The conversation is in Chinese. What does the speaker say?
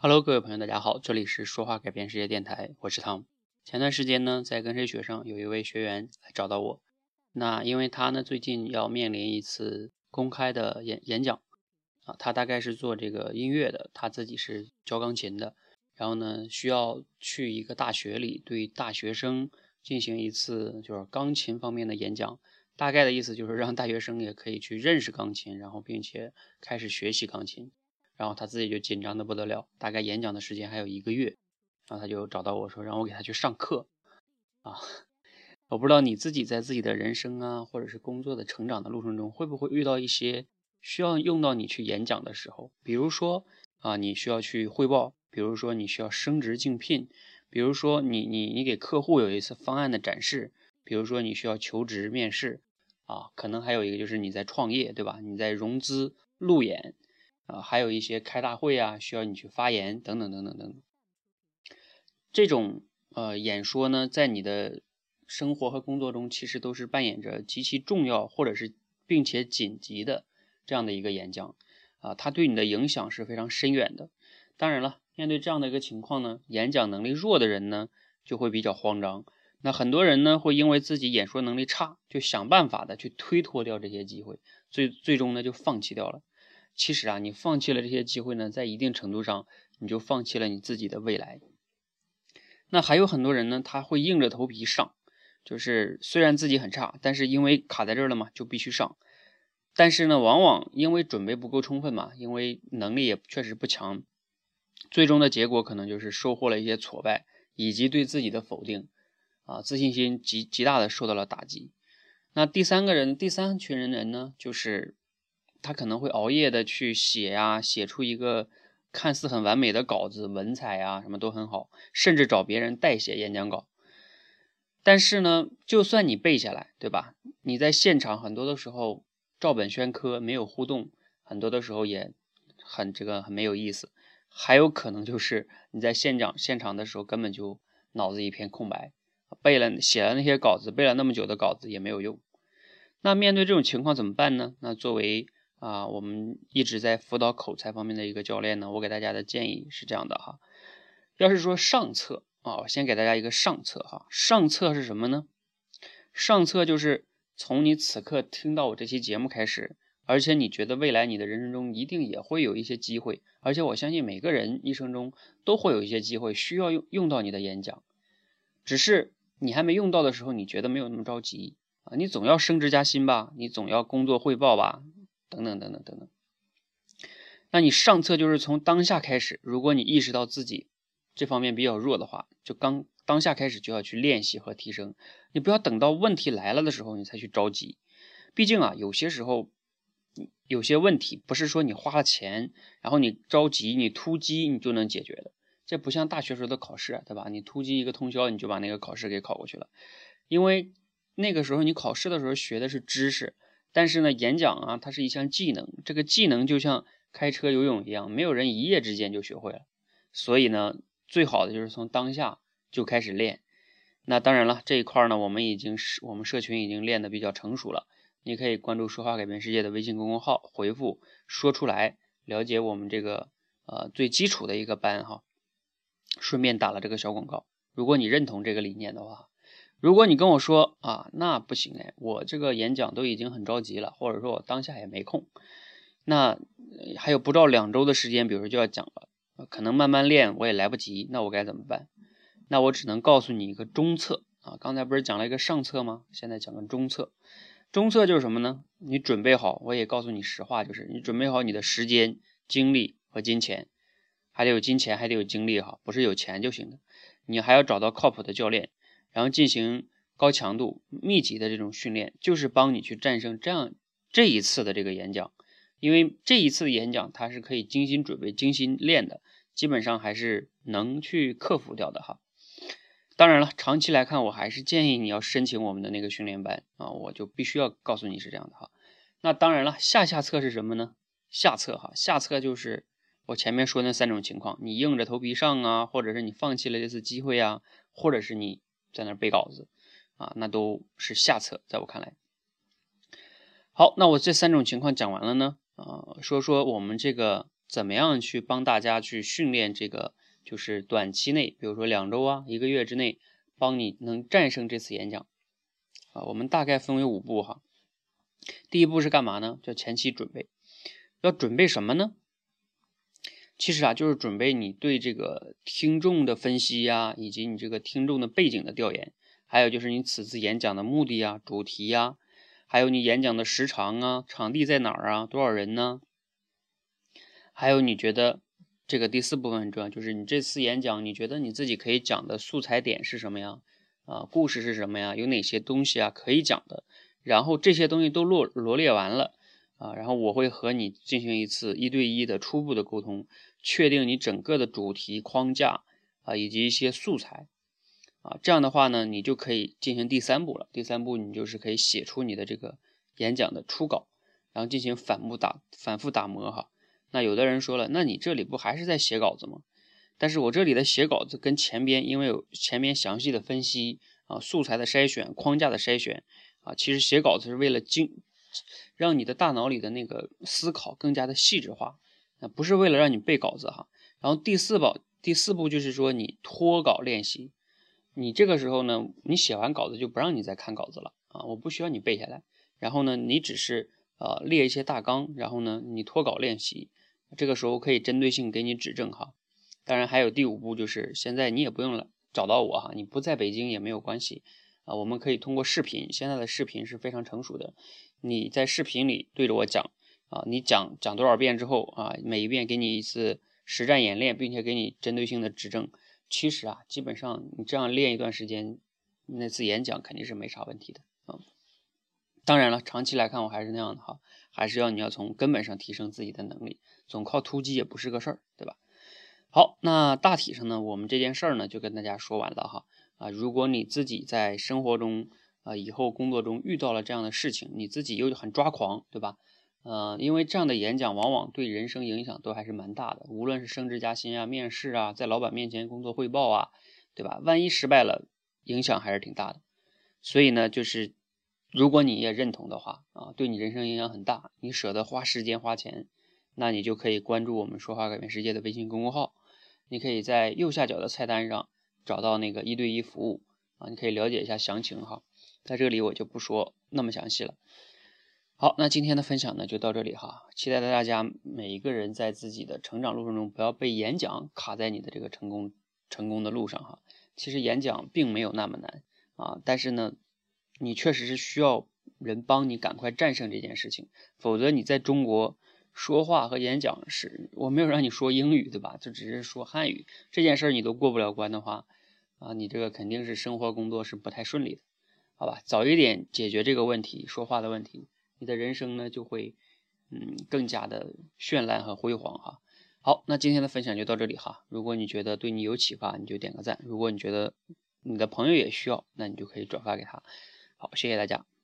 Hello，各位朋友，大家好，这里是说话改变世界电台，我是汤。前段时间呢，在跟谁学上有一位学员来找到我，那因为他呢最近要面临一次公开的演演讲啊，他大概是做这个音乐的，他自己是教钢琴的，然后呢需要去一个大学里对大学生进行一次就是钢琴方面的演讲，大概的意思就是让大学生也可以去认识钢琴，然后并且开始学习钢琴。然后他自己就紧张的不得了，大概演讲的时间还有一个月，然后他就找到我说让我给他去上课，啊，我不知道你自己在自己的人生啊，或者是工作的成长的路程中，会不会遇到一些需要用到你去演讲的时候，比如说啊，你需要去汇报，比如说你需要升职竞聘，比如说你你你给客户有一次方案的展示，比如说你需要求职面试，啊，可能还有一个就是你在创业，对吧？你在融资路演。啊，还有一些开大会啊，需要你去发言等等等等等等。这种呃演说呢，在你的生活和工作中，其实都是扮演着极其重要或者是并且紧急的这样的一个演讲啊，它对你的影响是非常深远的。当然了，面对这样的一个情况呢，演讲能力弱的人呢，就会比较慌张。那很多人呢，会因为自己演说能力差，就想办法的去推脱掉这些机会，最最终呢，就放弃掉了。其实啊，你放弃了这些机会呢，在一定程度上，你就放弃了你自己的未来。那还有很多人呢，他会硬着头皮上，就是虽然自己很差，但是因为卡在这儿了嘛，就必须上。但是呢，往往因为准备不够充分嘛，因为能力也确实不强，最终的结果可能就是收获了一些挫败，以及对自己的否定，啊，自信心极极大的受到了打击。那第三个人，第三群人人呢，就是。他可能会熬夜的去写呀，写出一个看似很完美的稿子，文采啊什么都很好，甚至找别人代写演讲稿。但是呢，就算你背下来，对吧？你在现场很多的时候照本宣科，没有互动，很多的时候也很这个很没有意思。还有可能就是你在现场现场的时候根本就脑子一片空白，背了写了那些稿子，背了那么久的稿子也没有用。那面对这种情况怎么办呢？那作为啊，我们一直在辅导口才方面的一个教练呢，我给大家的建议是这样的哈。要是说上策啊，我先给大家一个上策哈。上策是什么呢？上策就是从你此刻听到我这期节目开始，而且你觉得未来你的人生中一定也会有一些机会，而且我相信每个人一生中都会有一些机会需要用用到你的演讲，只是你还没用到的时候，你觉得没有那么着急啊。你总要升职加薪吧，你总要工作汇报吧。等等等等等等，那你上策就是从当下开始。如果你意识到自己这方面比较弱的话，就刚当下开始就要去练习和提升。你不要等到问题来了的时候你才去着急。毕竟啊，有些时候有些问题不是说你花了钱，然后你着急你突击你就能解决的。这不像大学时候的考试，对吧？你突击一个通宵你就把那个考试给考过去了。因为那个时候你考试的时候学的是知识。但是呢，演讲啊，它是一项技能，这个技能就像开车、游泳一样，没有人一夜之间就学会了。所以呢，最好的就是从当下就开始练。那当然了，这一块呢，我们已经是我们社群已经练得比较成熟了。你可以关注“说话改变世界”的微信公众号，回复“说出来”，了解我们这个呃最基础的一个班哈。顺便打了这个小广告。如果你认同这个理念的话。如果你跟我说啊，那不行哎，我这个演讲都已经很着急了，或者说我当下也没空，那还有不到两周的时间，比如说就要讲了，可能慢慢练我也来不及，那我该怎么办？那我只能告诉你一个中策啊，刚才不是讲了一个上策吗？现在讲个中策，中策就是什么呢？你准备好，我也告诉你实话，就是你准备好你的时间、精力和金钱，还得有金钱，还得有精力哈，不是有钱就行的，你还要找到靠谱的教练。然后进行高强度、密集的这种训练，就是帮你去战胜这样这一次的这个演讲，因为这一次的演讲它是可以精心准备、精心练的，基本上还是能去克服掉的哈。当然了，长期来看，我还是建议你要申请我们的那个训练班啊，我就必须要告诉你是这样的哈。那当然了，下下策是什么呢？下策哈，下策就是我前面说那三种情况：你硬着头皮上啊，或者是你放弃了这次机会啊，或者是你。在那背稿子啊，那都是下策，在我看来。好，那我这三种情况讲完了呢，啊，说说我们这个怎么样去帮大家去训练这个，就是短期内，比如说两周啊，一个月之内，帮你能战胜这次演讲啊。我们大概分为五步哈。第一步是干嘛呢？叫前期准备。要准备什么呢？其实啊，就是准备你对这个听众的分析呀，以及你这个听众的背景的调研，还有就是你此次演讲的目的呀、主题呀，还有你演讲的时长啊、场地在哪儿啊、多少人呢？还有你觉得这个第四部分很重要，就是你这次演讲，你觉得你自己可以讲的素材点是什么呀？啊，故事是什么呀？有哪些东西啊可以讲的？然后这些东西都罗罗列完了啊，然后我会和你进行一次一对一的初步的沟通。确定你整个的主题框架啊，以及一些素材啊，这样的话呢，你就可以进行第三步了。第三步，你就是可以写出你的这个演讲的初稿，然后进行反复打、反复打磨哈。那有的人说了，那你这里不还是在写稿子吗？但是我这里的写稿子跟前边，因为有前边详细的分析啊、素材的筛选、框架的筛选啊，其实写稿子是为了精，让你的大脑里的那个思考更加的细致化。那不是为了让你背稿子哈，然后第四步，第四步就是说你脱稿练习。你这个时候呢，你写完稿子就不让你再看稿子了啊，我不需要你背下来。然后呢，你只是呃列一些大纲，然后呢你脱稿练习。这个时候可以针对性给你指正哈。当然还有第五步，就是现在你也不用了找到我哈，你不在北京也没有关系啊，我们可以通过视频，现在的视频是非常成熟的，你在视频里对着我讲。啊，你讲讲多少遍之后啊，每一遍给你一次实战演练，并且给你针对性的指正。其实啊，基本上你这样练一段时间，那次演讲肯定是没啥问题的啊。当然了，长期来看我还是那样的哈，还是要你要从根本上提升自己的能力，总靠突击也不是个事儿，对吧？好，那大体上呢，我们这件事儿呢就跟大家说完了哈。啊，如果你自己在生活中啊，以后工作中遇到了这样的事情，你自己又很抓狂，对吧？呃，因为这样的演讲往往对人生影响都还是蛮大的，无论是升职加薪啊、面试啊、在老板面前工作汇报啊，对吧？万一失败了，影响还是挺大的。所以呢，就是如果你也认同的话啊，对你人生影响很大，你舍得花时间花钱，那你就可以关注我们“说话改变世界”的微信公众号，你可以在右下角的菜单上找到那个一对一服务啊，你可以了解一下详情哈。在这里我就不说那么详细了。好，那今天的分享呢就到这里哈，期待着大家每一个人在自己的成长路程中不要被演讲卡在你的这个成功成功的路上哈。其实演讲并没有那么难啊，但是呢，你确实是需要人帮你赶快战胜这件事情，否则你在中国说话和演讲是，我没有让你说英语对吧？就只是说汉语这件事儿你都过不了关的话啊，你这个肯定是生活工作是不太顺利的，好吧？早一点解决这个问题，说话的问题。你的人生呢就会，嗯，更加的绚烂和辉煌哈。好，那今天的分享就到这里哈。如果你觉得对你有启发，你就点个赞；如果你觉得你的朋友也需要，那你就可以转发给他。好，谢谢大家。